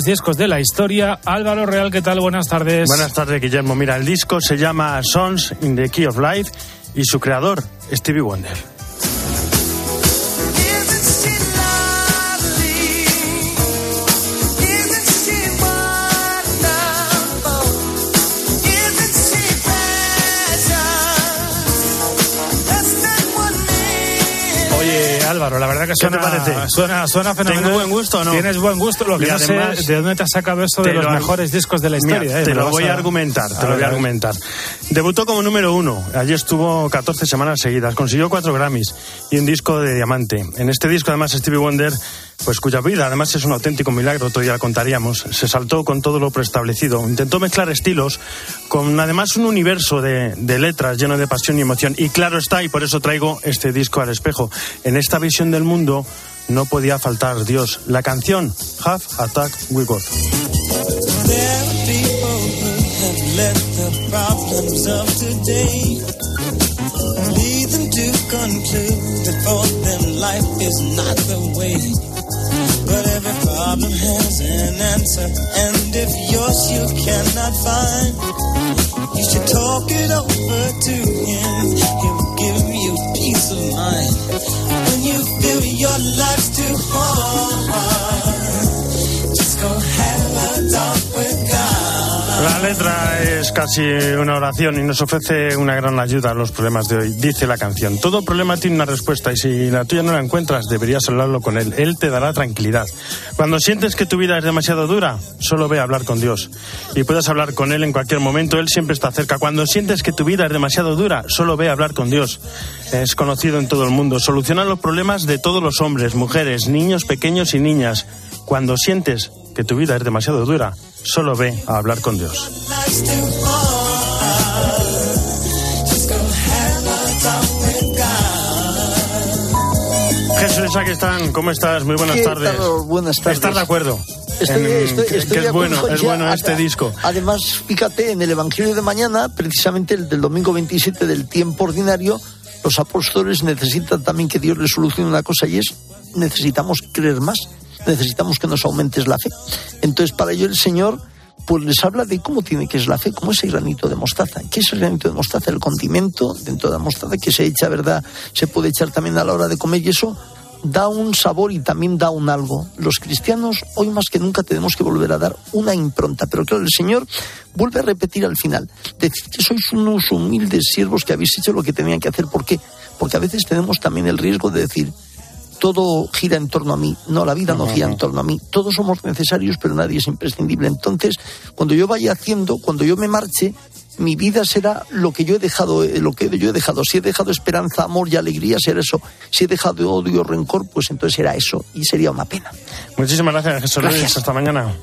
discos de la historia. Álvaro Real, ¿qué tal? Buenas tardes. Buenas tardes, Guillermo. Mira, el disco se llama Songs in the Key of Life y su creador, Stevie Wonder. Álvaro, la verdad que suena, suena, suena fenomenal. ¿Tengo buen gusto no? Tienes buen gusto, lo que no sé de dónde te has sacado esto de los mejores discos de la historia. Eh, te lo, voy a argumentar, te lo voy a argumentar. Debutó como número uno, allí estuvo 14 semanas seguidas, consiguió cuatro Grammys y un disco de diamante. En este disco además Stevie Wonder pues cuya vida además es un auténtico milagro, todavía contaríamos. Se saltó con todo lo preestablecido. Intentó mezclar estilos con además un universo de, de, letras lleno de pasión y emoción. Y claro está, y por eso traigo este disco al espejo. En esta visión del mundo no podía faltar Dios. La canción Half Attack We Got. But every problem has an answer. And if yours you cannot find, you should talk it over to him. He'll give you peace of mind. When you feel your life's too hard, just go La letra es casi una oración y nos ofrece una gran ayuda a los problemas de hoy. Dice la canción, todo problema tiene una respuesta y si la tuya no la encuentras, deberías hablarlo con él. Él te dará tranquilidad. Cuando sientes que tu vida es demasiado dura, solo ve a hablar con Dios. Y puedes hablar con Él en cualquier momento, Él siempre está cerca. Cuando sientes que tu vida es demasiado dura, solo ve a hablar con Dios. Es conocido en todo el mundo. Soluciona los problemas de todos los hombres, mujeres, niños pequeños y niñas. Cuando sientes que tu vida es demasiado dura, solo ve a hablar con Dios. Jesús, aquí están. ¿Cómo estás? Muy buenas tardes. Buenas tardes. ¿Estás de acuerdo? Estoy, estoy, es bueno, es bueno este disco. Además, fíjate, en el Evangelio de mañana, precisamente el del domingo 27 del tiempo ordinario, los apóstoles necesitan también que Dios les solucione una cosa y es necesitamos creer más necesitamos que nos aumentes la fe. Entonces, para ello el Señor pues les habla de cómo tiene que es la fe, cómo es el granito de mostaza. ¿Qué es el granito de mostaza? El condimento dentro de la mostaza que se echa, ¿verdad? Se puede echar también a la hora de comer y eso da un sabor y también da un algo. Los cristianos hoy más que nunca tenemos que volver a dar una impronta, pero claro, el Señor vuelve a repetir al final, decir que sois unos humildes siervos que habéis hecho lo que tenían que hacer. ¿Por qué? Porque a veces tenemos también el riesgo de decir, todo gira en torno a mí. No, la vida no gira en torno a mí. Todos somos necesarios, pero nadie es imprescindible. Entonces, cuando yo vaya haciendo, cuando yo me marche, mi vida será lo que yo he dejado, eh, lo que yo he dejado. Si he dejado esperanza, amor y alegría, será eso. Si he dejado odio, rencor, pues entonces será eso. Y sería una pena. Muchísimas gracias, Jesús Luis. Hasta mañana.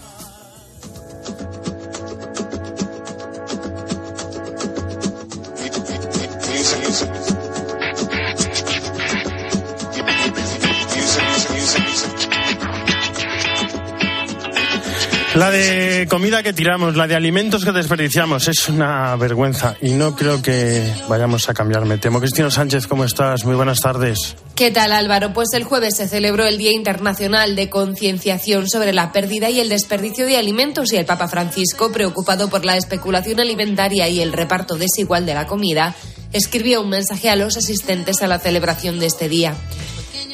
La de comida que tiramos, la de alimentos que desperdiciamos, es una vergüenza y no creo que vayamos a cambiar, me temo. Cristina Sánchez, ¿cómo estás? Muy buenas tardes. ¿Qué tal Álvaro? Pues el jueves se celebró el Día Internacional de Concienciación sobre la pérdida y el desperdicio de alimentos y el Papa Francisco, preocupado por la especulación alimentaria y el reparto desigual de la comida, escribió un mensaje a los asistentes a la celebración de este día.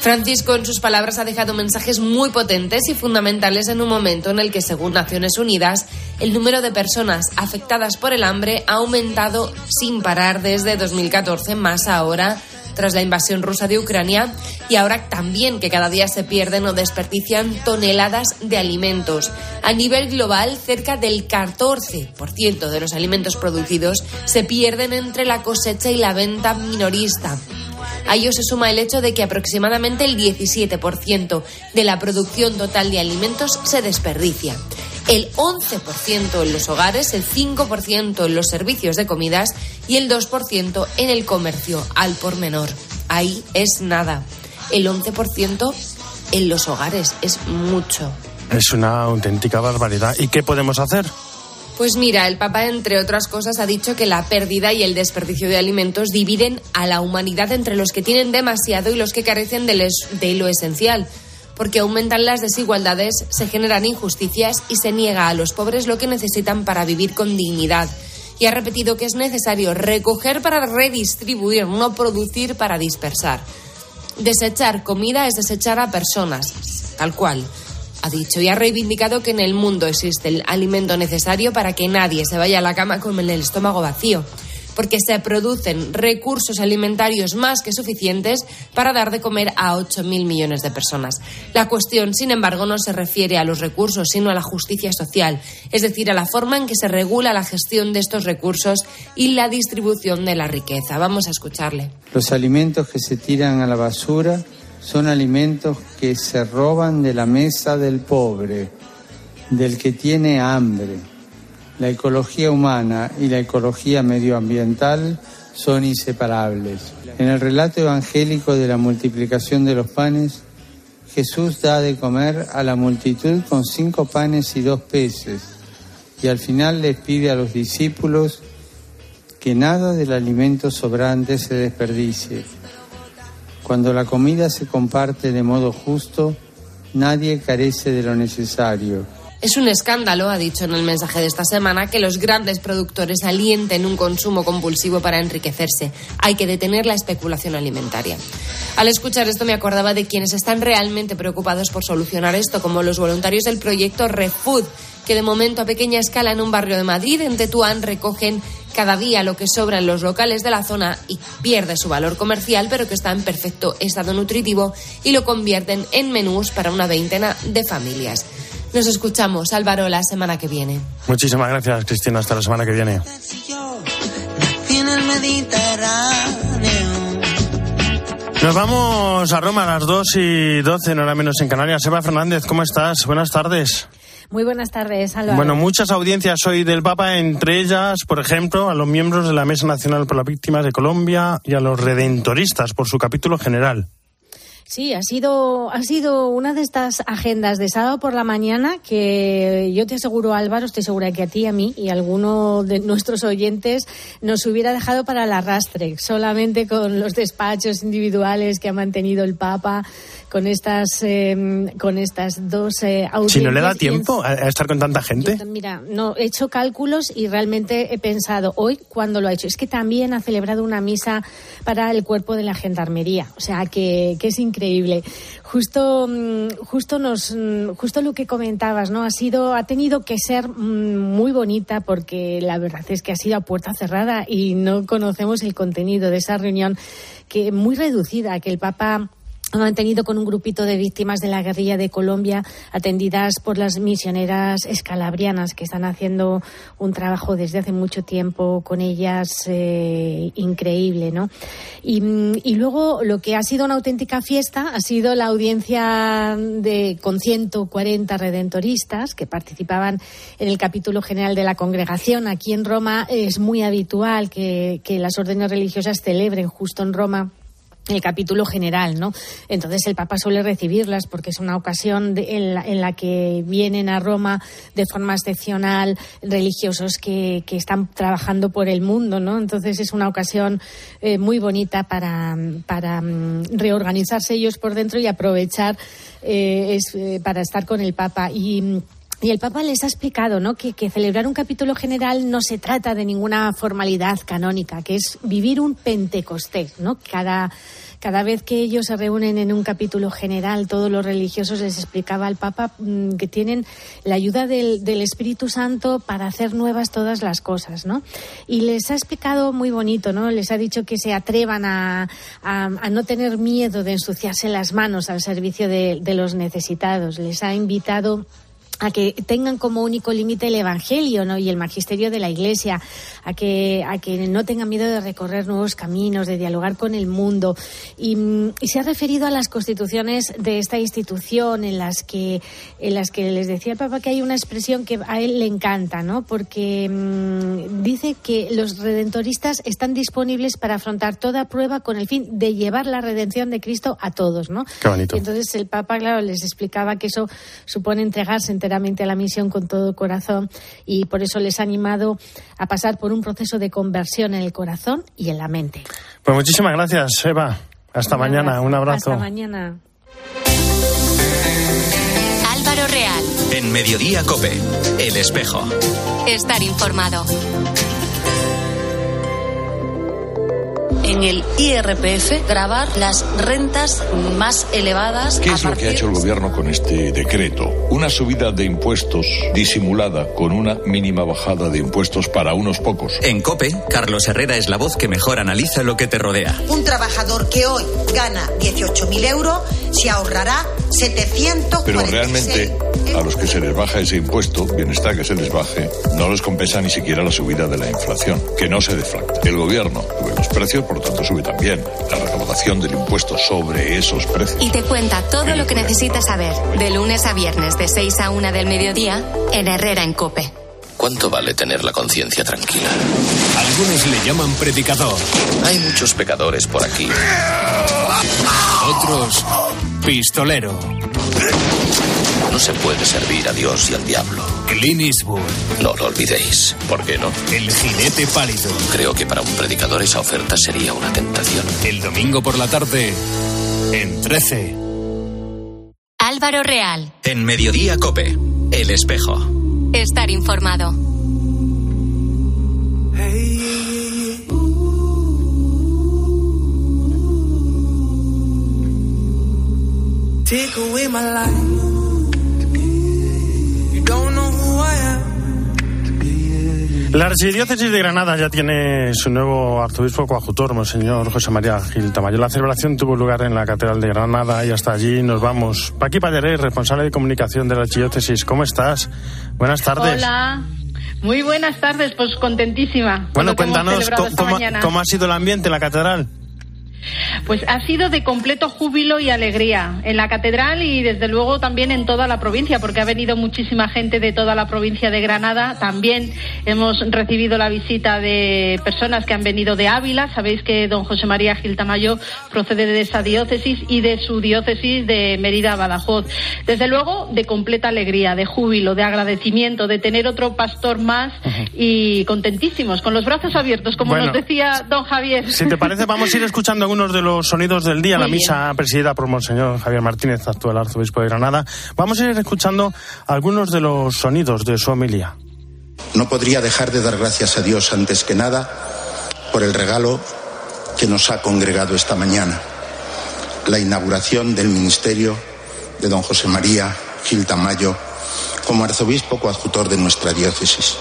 Francisco, en sus palabras, ha dejado mensajes muy potentes y fundamentales en un momento en el que, según Naciones Unidas, el número de personas afectadas por el hambre ha aumentado sin parar desde 2014, más ahora tras la invasión rusa de Ucrania y ahora también que cada día se pierden o desperdician toneladas de alimentos. A nivel global, cerca del 14% de los alimentos producidos se pierden entre la cosecha y la venta minorista. A ello se suma el hecho de que aproximadamente el 17% de la producción total de alimentos se desperdicia. El 11% en los hogares, el 5% en los servicios de comidas y el 2% en el comercio al por menor. Ahí es nada. El 11% en los hogares es mucho. Es una auténtica barbaridad. ¿Y qué podemos hacer? Pues mira, el Papa, entre otras cosas, ha dicho que la pérdida y el desperdicio de alimentos dividen a la humanidad entre los que tienen demasiado y los que carecen de, lo esencial. porque aumentan las desigualdades, se generan injusticias y se niega a los pobres lo que necesitan para vivir con dignidad. Y ha repetido que es necesario recoger para redistribuir, no producir para dispersar. Desechar comida es desechar a personas, tal cual ha dicho y ha reivindicado que en el mundo existe el alimento necesario para que nadie se vaya a la cama con el estómago vacío porque se producen recursos alimentarios más que suficientes para dar de comer a 8.000 millones de personas. La cuestión, sin embargo, no se refiere a los recursos, sino a la justicia social, es decir, a la forma en que se regula la gestión de estos recursos y la distribución de la riqueza. Vamos a escucharle. Los alimentos que se tiran a la basura son alimentos que se roban de la mesa del pobre, del que tiene hambre. La ecología humana y la ecología medioambiental son inseparables. En el relato evangélico de la multiplicación de los panes, Jesús da de comer a la multitud con cinco panes y dos peces, y al final les pide a los discípulos que nada del alimento sobrante se desperdicie cuando la comida se comparte de modo justo, nadie carece de lo necesario. Es un escándalo, ha dicho en el mensaje de esta semana, que los grandes productores alienten un consumo compulsivo para enriquecerse. Hay que detener la especulación alimentaria. Al escuchar esto me acordaba de quienes están realmente preocupados por solucionar esto, como los voluntarios del proyecto ReFood, que de momento a pequeña escala en un barrio de Madrid, en Tetuán, recogen cada día lo que sobra en los locales de la zona y pierde su valor comercial, pero que está en perfecto estado nutritivo y lo convierten en menús para una veintena de familias. Nos escuchamos, Álvaro, la semana que viene. Muchísimas gracias, Cristina. Hasta la semana que viene. Nos vamos a Roma a las 2 y 12, no era menos en Canarias. Eva Fernández, ¿cómo estás? Buenas tardes. Muy buenas tardes, Álvaro. Bueno, muchas audiencias hoy del Papa, entre ellas, por ejemplo, a los miembros de la Mesa Nacional por las Víctimas de Colombia y a los redentoristas por su capítulo general. Sí, ha sido, ha sido una de estas agendas de sábado por la mañana que yo te aseguro, Álvaro, estoy segura que a ti, a mí y a alguno de nuestros oyentes nos hubiera dejado para el arrastre, solamente con los despachos individuales que ha mantenido el Papa con estas, eh, con estas dos eh, Si no le da tiempo a, estar con tanta gente. mira, no, he hecho cálculos y realmente he pensado hoy cuando lo ha hecho. Es que también ha celebrado una misa para el cuerpo de la gendarmería. O sea, que, que es increíble. Justo, mm, justo, nos, mm, justo lo que comentabas, ¿no? Ha sido, ha tenido que ser mm, muy bonita porque la verdad es que ha sido a puerta cerrada y no conocemos el contenido de esa reunión que muy reducida, que el Papa mantenido con un grupito de víctimas de la guerrilla de Colombia atendidas por las misioneras escalabrianas que están haciendo un trabajo desde hace mucho tiempo con ellas eh, increíble, ¿no? Y, luego lo que ha sido una auténtica fiesta ha sido la audiencia de con 140 redentoristas que participaban en el capítulo general de la congregación aquí en Roma. Es muy habitual que las órdenes religiosas celebren justo en Roma el capítulo general, ¿no? Entonces el Papa suele recibirlas porque es una ocasión en, la, que vienen a Roma de forma excepcional religiosos que, están trabajando por el mundo, ¿no? Entonces es una ocasión eh, muy bonita para, para mm, reorganizarse ellos por dentro y aprovechar eh, eh, para estar con el Papa y y el Papa les ha explicado ¿no? que, celebrar un capítulo general no se trata de ninguna formalidad canónica, que es vivir un Pentecostés. ¿no? Cada, cada vez que ellos se reúnen en un capítulo general, todos los religiosos les explicaba al Papa mm, que tienen la ayuda del, Espíritu Santo para hacer nuevas todas las cosas. ¿no? Y les ha explicado muy bonito, ¿no? les ha dicho que se atrevan a, no tener miedo de ensuciarse las manos al servicio de, de los necesitados. Les ha invitado a que tengan como único límite el evangelio ¿no? y el magisterio de la iglesia a que a que no tengan miedo de recorrer nuevos caminos de dialogar con el mundo y, se ha referido a las constituciones de esta institución en las que en las que les decía el Papa que hay una expresión que a él le encanta no porque mm, dice que los redentoristas están disponibles para afrontar toda prueba con el fin de llevar la redención de Cristo a todos no Qué bonito. entonces el Papa claro les explicaba que eso supone entregarse a la misión con todo corazón y por eso les ha animado a pasar por un proceso de conversión en el corazón y en la mente. Pues muchísimas gracias, Eva. Hasta mañana. Un abrazo. Hasta mañana. Álvaro Real. En Mediodía Cope, El Espejo. Estar informado. En el IRPF grabar las rentas más elevadas. ¿Qué es lo que ha hecho el gobierno con este decreto? Una subida de impuestos disimulada con una mínima bajada de impuestos para unos pocos. En COPE, Carlos Herrera es la voz que mejor analiza lo que te rodea. Un trabajador que hoy gana 18.000 euros se ahorrará 700 Pero realmente a los que se les baja ese impuesto, bienestar que se les baje, no les compensa ni siquiera la subida de la inflación, que no se deflacta. El gobierno sube los precios, por lo tanto sube también la recaudación del impuesto sobre esos precios. Y te cuenta todo lo que necesitas saber, de lunes a viernes, de 6 a 1 del mediodía, en Herrera en Cope. ¿Cuánto vale tener la conciencia tranquila? Algunos le llaman predicador. Hay muchos pecadores por aquí. Pistolero. No se puede servir a Dios y al diablo. Clint Eastwood. No lo olvidéis. ¿Por qué no? El jinete pálido. Creo que para un predicador esa oferta sería una tentación. El domingo por la tarde, en 13. Álvaro Real. En Mediodía Cope, El Espejo. Estar informado. Take away my life. You don't know who I am. La archidiócesis de Granada ya tiene su nuevo arzobispo coadjutor, Monseñor José María Gil Tamayo. La celebración tuvo lugar en la Catedral de Granada y hasta allí nos vamos. Paqui Pallaré, responsable de comunicación de la archidiócesis, ¿cómo estás? Buenas tardes. Hola. Muy buenas tardes, pues contentísima. con Bueno, cuéntanos cómo ha sido el ambiente en la catedral. Pues ha sido de completo júbilo y alegría en la catedral y desde luego también en toda la provincia, porque ha venido muchísima gente de toda la provincia de Granada. También hemos recibido la visita de personas que han venido de Ávila. Sabéis que don José María Gil Tamayo procede de esa diócesis y de su diócesis de Mérida Badajoz. Desde luego de completa alegría, de júbilo, de agradecimiento, de tener otro pastor más y contentísimos, con los brazos abiertos, como Bueno, nos decía don Javier. Si te parece, vamos a ir escuchando algunos de los sonidos del día. Muy la misa presidida por Monseñor Javier Martínez, actual arzobispo de Granada. Vamos a ir escuchando algunos de los sonidos de su homilía. No podría dejar de dar gracias a Dios antes que nada por el regalo que nos ha congregado esta mañana, la inauguración del ministerio de don José María Gil Tamayo como arzobispo coadjutor de nuestra diócesis.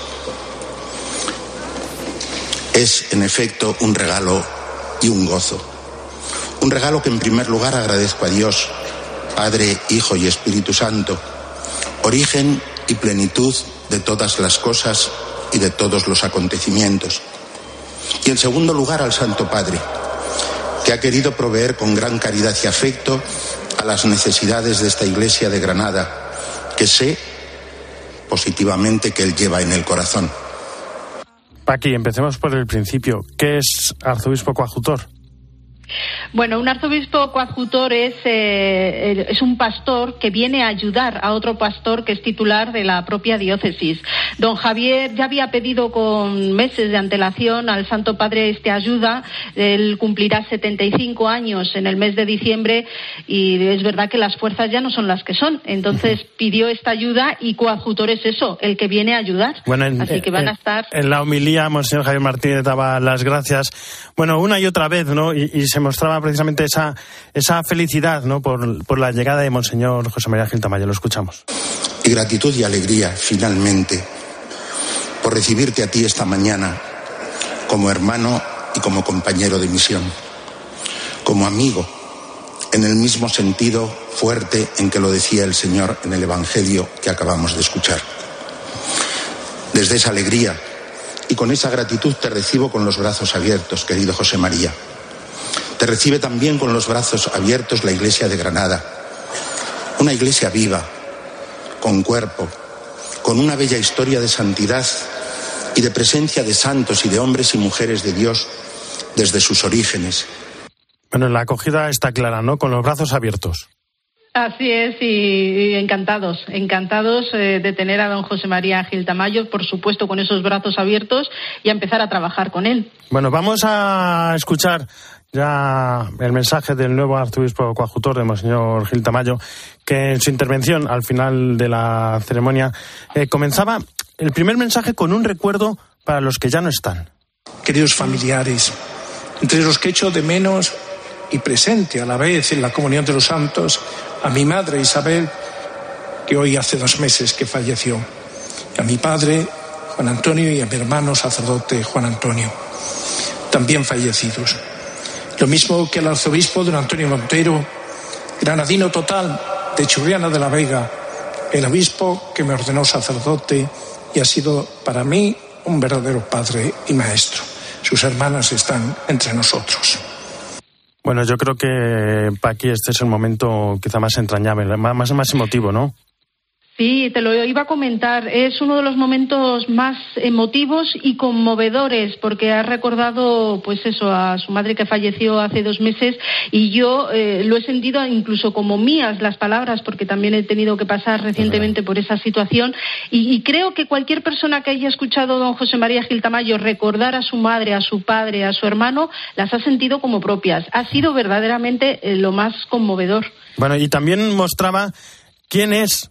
Es, en efecto, un regalo y un gozo. Un regalo que, en primer lugar, agradezco a Dios, Padre, Hijo y Espíritu Santo, origen y plenitud de todas las cosas y de todos los acontecimientos. Y en segundo lugar al Santo Padre, que ha querido proveer con gran caridad y afecto a las necesidades de esta iglesia de Granada, que sé positivamente que Él lleva en el corazón. Paqui, empecemos por el principio. ¿Qué es arzobispo coadjutor? Bueno, un arzobispo coadjutor es, eh, es un pastor que viene a ayudar a otro pastor que es titular de la propia diócesis. Don Javier ya había pedido con meses de antelación al Santo Padre este ayuda. Él cumplirá 75 años en el mes de diciembre y es verdad que las fuerzas ya no son las que son. Entonces pidió esta ayuda y coadjutor es eso, el que viene a ayudar. Bueno, en, Así que van a en- estar en la homilía, Monseñor Javier Martínez daba las gracias, bueno, una y otra vez, ¿no? Y, y se mostraba precisamente esa, esa felicidad, ¿no? Por, por la llegada de Monseñor José María Gil Tamayo. Lo escuchamos. Y gratitud y alegría, finalmente, por recibirte a ti esta mañana como hermano y como compañero de misión, como amigo, en el mismo sentido fuerte en que lo decía el Señor en el Evangelio que acabamos de escuchar. Desde esa alegría y con esa gratitud te recibo con los brazos abiertos, querido José María. Te recibe también con los brazos abiertos la Iglesia de Granada, una iglesia viva, con cuerpo, con una bella historia de santidad y de presencia de santos y de hombres y mujeres de Dios desde sus orígenes. Bueno, la acogida está clara, ¿no? Con los brazos abiertos. Así es, y, y encantados, encantados eh, de tener a don José María Gil Tamayo, por supuesto, con esos brazos abiertos y a empezar a trabajar con él. Bueno, vamos a escuchar ya el mensaje del nuevo arzobispo coadjutor de Monseñor Gil Tamayo, que en su intervención al final de la ceremonia eh, comenzaba el primer mensaje con un recuerdo para los que ya no están. Queridos familiares, entre los que echo de menos y presente a la vez en la comunión de los santos a mi madre Isabel, que hoy hace dos meses que falleció, y a mi padre Juan Antonio y a mi hermano sacerdote Juan Antonio, también fallecidos. Lo mismo que el arzobispo don Antonio Montero, granadino total de Churriana de la Vega, el obispo que me ordenó sacerdote y ha sido para mí un verdadero padre y maestro. Sus hermanas están entre nosotros. Bueno, yo creo que Paqui este es el momento quizá más entrañable, más, más emotivo, ¿no? Sí, te lo iba a comentar. Es uno de los momentos más emotivos y conmovedores porque ha recordado, pues eso, a su madre que falleció hace dos meses y yo eh, lo he sentido incluso como mías las palabras porque también he tenido que pasar recientemente por esa situación y, y creo que cualquier persona que haya escuchado a don José María Gil Tamayo recordar a su madre, a su padre, a su hermano, las ha sentido como propias. Ha sido verdaderamente eh, lo más conmovedor. Bueno, y también mostraba quién es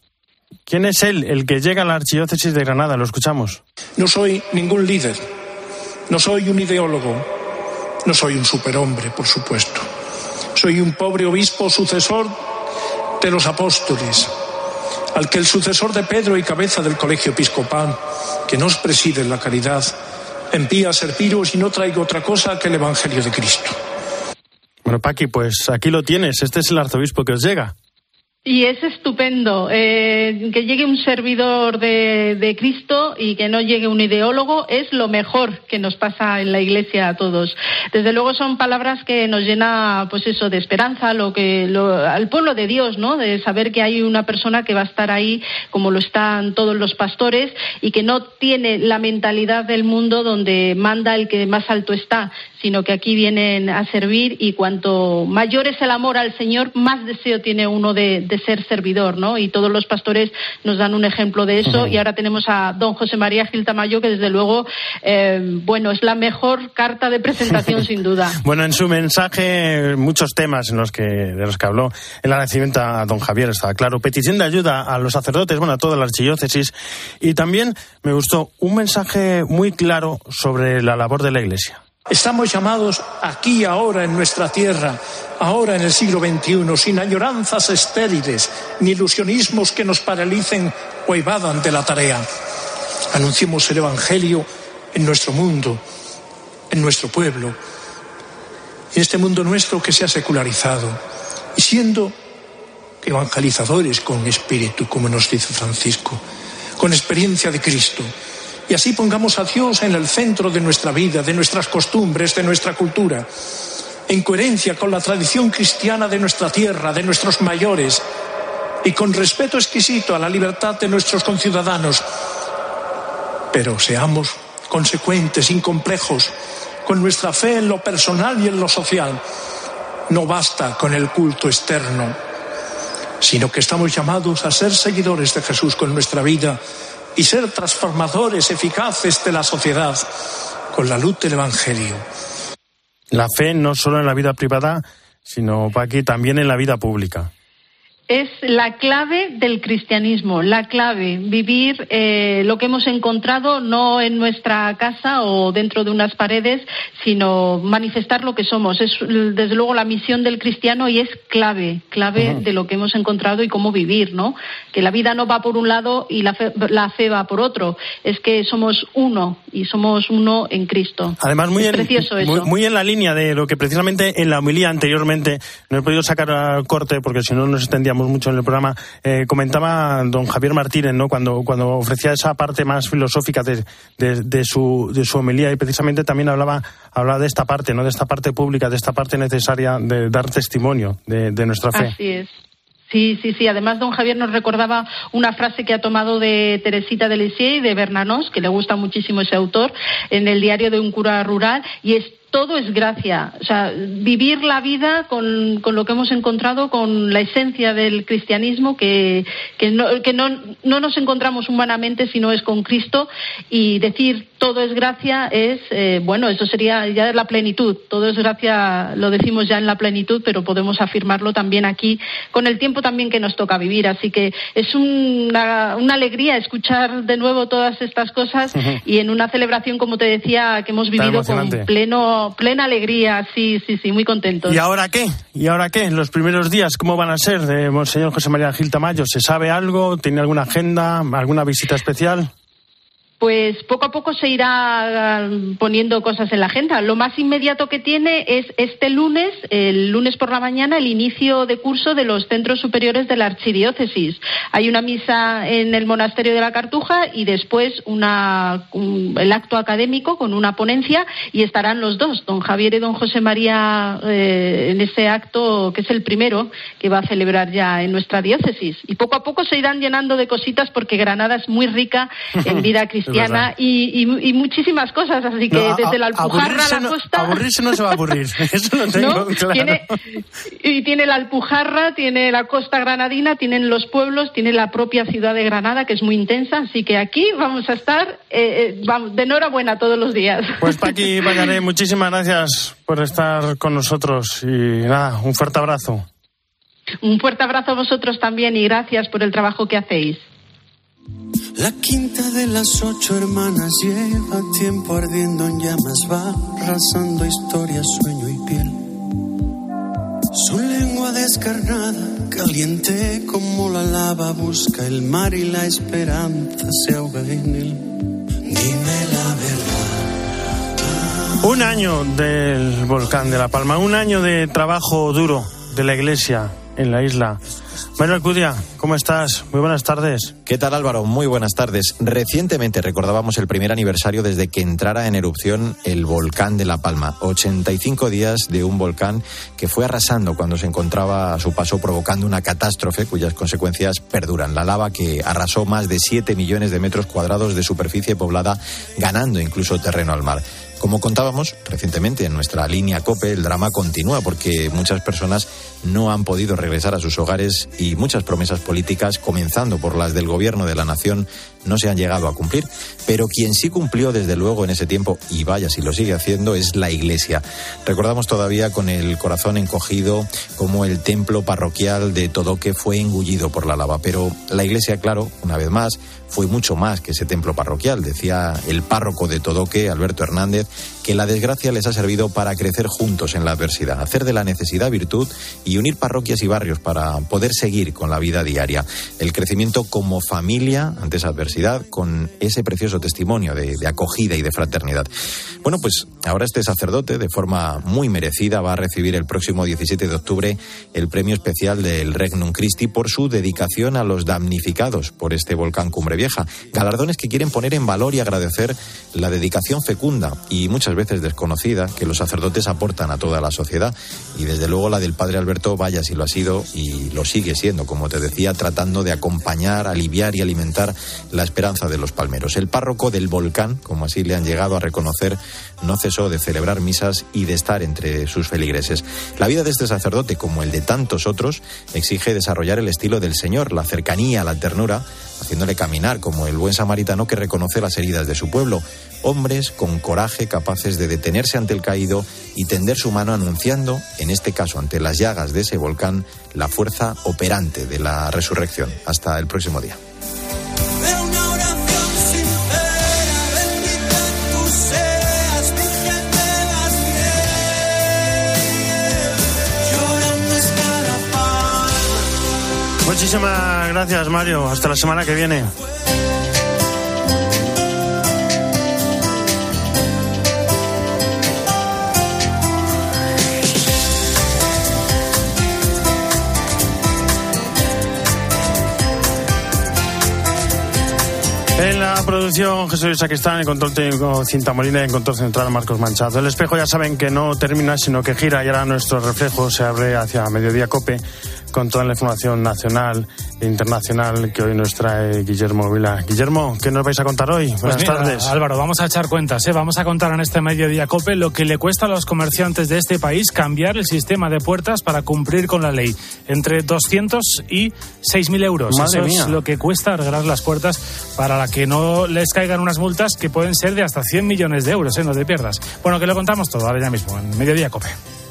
¿Quién es él, el que llega a la Archidiócesis de Granada? Lo escuchamos. No soy ningún líder, no soy un ideólogo, no soy un superhombre, por supuesto. Soy un pobre obispo sucesor de los apóstoles, al que el sucesor de Pedro y cabeza del colegio episcopal, que nos preside en la caridad, envía a serviros y no traigo otra cosa que el Evangelio de Cristo. Bueno, Paqui, pues aquí lo tienes. Este es el arzobispo que os llega. Y es estupendo eh, que llegue un servidor de, Cristo y que no llegue un ideólogo es lo mejor que nos pasa en la Iglesia a todos. Desde luego son palabras que nos llena, pues eso, de esperanza, lo que lo, al pueblo de Dios, ¿no? De saber que hay una persona que va a estar ahí, como lo están todos los pastores, y que no tiene la mentalidad del mundo donde manda el que más alto está, sino que aquí vienen a servir y cuanto mayor es el amor al Señor, más deseo tiene uno de ser servidor, ¿no? Y todos los pastores nos dan un ejemplo de eso. Uh -huh. Y ahora tenemos a don José María Gil Tamayo, que desde luego, eh, bueno, es la mejor carta de presentación, sin duda. Bueno, en su mensaje, muchos temas en los que, de los que habló. El agradecimiento a don Javier, estaba claro. Petición de ayuda a los sacerdotes, bueno, a toda la archidiócesis. Y también me gustó un mensaje muy claro sobre la labor de la Iglesia. Estamos llamados aquí, ahora, en nuestra tierra, ahora en el siglo XXI, sin añoranzas estériles ni ilusionismos que nos paralicen o evadan de la tarea. Anunciemos el Evangelio en nuestro mundo, en nuestro pueblo, en este mundo nuestro que se ha secularizado, y siendo evangelizadores con espíritu, como nos dice Francisco, con experiencia de Cristo y así pongamos a Dios en el centro de nuestra vida, de nuestras costumbres, de nuestra cultura, en coherencia con la tradición cristiana de nuestra tierra, de nuestros mayores, y con respeto exquisito a la libertad de nuestros conciudadanos. Pero seamos consecuentes, incomplejos, con nuestra fe en lo personal y en lo social. No basta con el culto externo, sino que estamos llamados a ser seguidores de Jesús con nuestra vida y ser transformadores eficaces de la sociedad con la luz del Evangelio. La fe no solo en la vida privada, sino, también en la vida pública es la clave del cristianismo, la clave, vivir eh, lo que hemos encontrado no en nuestra casa o dentro de unas paredes, sino manifestar lo que somos. Es desde luego la misión del cristiano y es clave, clave uh -huh. de lo que hemos encontrado y cómo vivir, ¿no? Que la vida no va por un lado y la fe, la fe va por otro. Es que somos uno y somos uno en Cristo. Además, muy, es en, precioso eso. Muy, muy, en la línea de lo que precisamente en la homilía anteriormente, no he podido sacar al corte porque si no nos extendíamos mucho en el programa, eh, comentaba don Javier Martínez, ¿no? Cuando, cuando ofrecía esa parte más filosófica de, de, su, de su homilía y precisamente también hablaba, hablaba de esta parte, ¿no? De esta parte pública, de esta parte necesaria de dar testimonio de, de nuestra fe. Así es. Sí, sí, sí. Además, don Javier nos recordaba una frase que ha tomado de Teresita de Lisieux y de Bernanos, que le gusta muchísimo ese autor, en el diario de un cura rural, y es todo es gracia. O sea, vivir la vida con, con lo que hemos encontrado, con la esencia del cristianismo, que, que, no, que no, no nos encontramos humanamente, sino es con Cristo, y decir todo es gracia es, eh, bueno, eso sería ya la plenitud. Todo es gracia, lo decimos ya en la plenitud, pero podemos afirmarlo también aquí, con el tiempo también que nos toca vivir. Así que es una, una alegría escuchar de nuevo todas estas cosas y en una celebración, como te decía, que hemos vivido con pleno, plena alegría. Sí, sí, sí, muy contentos. ¿Y ahora qué? ¿Y ahora qué? ¿Los primeros días cómo van a ser de Monseñor José María Gil Tamayo? ¿Se sabe algo? ¿Tiene alguna agenda? ¿Alguna visita especial? Pues poco a poco se irá ah, poniendo cosas en la agenda. Lo más inmediato que tiene es este lunes, el lunes por la mañana, el inicio de curso de los centros superiores de la archidiócesis. Hay una misa en el monasterio de la Cartuja y después una, el acto académico con una ponencia y estarán los dos, don Javier y don José María, eh, en ese acto que es el primero que va a celebrar ya en nuestra diócesis. Y poco a poco se irán llenando de cositas porque Granada es muy rica en vida cristiana y, muchísimas cosas. Así que desde la Alpujarra a la costa. aburrirse no se va a aburrir, eso lo tengo claro. y tiene la Alpujarra, tiene la costa granadina, tienen los pueblos, tiene la propia ciudad de Granada, que es muy intensa. Así que aquí vamos a estar eh, eh de enhorabuena todos los días. Pues Paqui Vallaré, muchísimas gracias por estar con nosotros y nada, un fuerte abrazo. Un fuerte abrazo a vosotros también y gracias por el trabajo que hacéis. La quinta de las ocho hermanas lleva tiempo ardiendo en llamas, va arrasando historia, sueño y piel. Su lengua descarnada, caliente como la lava, busca el mar y la esperanza se ahoga en él. Dime la verdad. Un año del volcán de La Palma, un año de trabajo duro de la iglesia en la isla. Manuel Alcudia, ¿cómo estás? Muy buenas tardes. ¿Qué tal Álvaro? Muy buenas tardes. Recientemente recordábamos el primer aniversario desde que entrara en erupción el volcán de La Palma. 85 días de un volcán que fue arrasando cuando se encontraba a su paso provocando una catástrofe cuyas consecuencias perduran. La lava que arrasó más de 7 millones de metros cuadrados de superficie poblada, ganando incluso terreno al mar. Como contábamos recientemente en nuestra línea COPE, el drama continúa porque muchas personas no han podido regresar a sus hogares y muchas promesas políticas, comenzando por las del gobierno de la nación, no se han llegado a cumplir. Pero quien sí cumplió desde luego en ese tiempo, y vaya si lo sigue haciendo, es la Iglesia. Recordamos todavía con el corazón encogido como el templo parroquial de Todoque fue engullido por la lava. Pero la Iglesia, claro, una vez más, fue mucho más que ese templo parroquial. Decía el párroco de Todoque, Alberto Hernández, que la desgracia les ha servido para crecer juntos en la adversidad, hacer de la necesidad virtud y unir parroquias y barrios para poder seguir con la vida diaria. El crecimiento como familia ante esa adversidad, con ese precioso testimonio de, acogida y de fraternidad. Bueno, pues ahora este sacerdote, de forma muy merecida, va a recibir el próximo 17 de octubre el premio especial del Regnum Christi por su dedicación a los damnificados por este volcán Cumbre Galardones que quieren poner en valor y agradecer la dedicación fecunda y muchas veces desconocida que los sacerdotes aportan a toda la sociedad. Y desde luego la del padre Alberto, vaya si lo ha sido y lo sigue siendo, como te decía, tratando de acompañar, aliviar y alimentar la esperanza de los palmeros. El párroco del volcán, como así le han llegado a reconocer, no cesó de celebrar misas y de estar entre sus feligreses. La vida de este sacerdote, como el de tantos otros, exige desarrollar el estilo del Señor, la cercanía, la ternura, haciéndole caminar como el buen samaritano que reconoce las heridas de su pueblo. Hombres con coraje capaces de detenerse ante el caído y tender su mano anunciando, en este caso ante las llagas de ese volcán, la fuerza operante de la resurrección. Hasta el próximo día. Muchísimas gracias, Mario. Hasta la semana que viene. En la producción Jesús Sacristán, en control técnico Cinta Molina y en control central Marcos Manchado. El espejo ya saben que no termina, sino que gira y ahora nuestro reflejo se abre hacia Mediodía Cope con toda la información nacional e internacional que hoy nos trae Guillermo Vila. Guillermo, ¿qué nos vais a contar hoy? Pues Buenas mira, tardes. Álvaro, vamos a echar cuentas. ¿eh? Vamos a contar en este mediodía COPE lo que le cuesta a los comerciantes de este país cambiar el sistema de puertas para cumplir con la ley. Entre 200 y 6.000 euros. Madre Eso mía. es lo que cuesta arreglar las puertas para la que no les caigan unas multas que pueden ser de hasta 100 millones de euros. ¿eh? No te pierdas. Bueno, que lo contamos todo ahora ya mismo en mediodía COPE.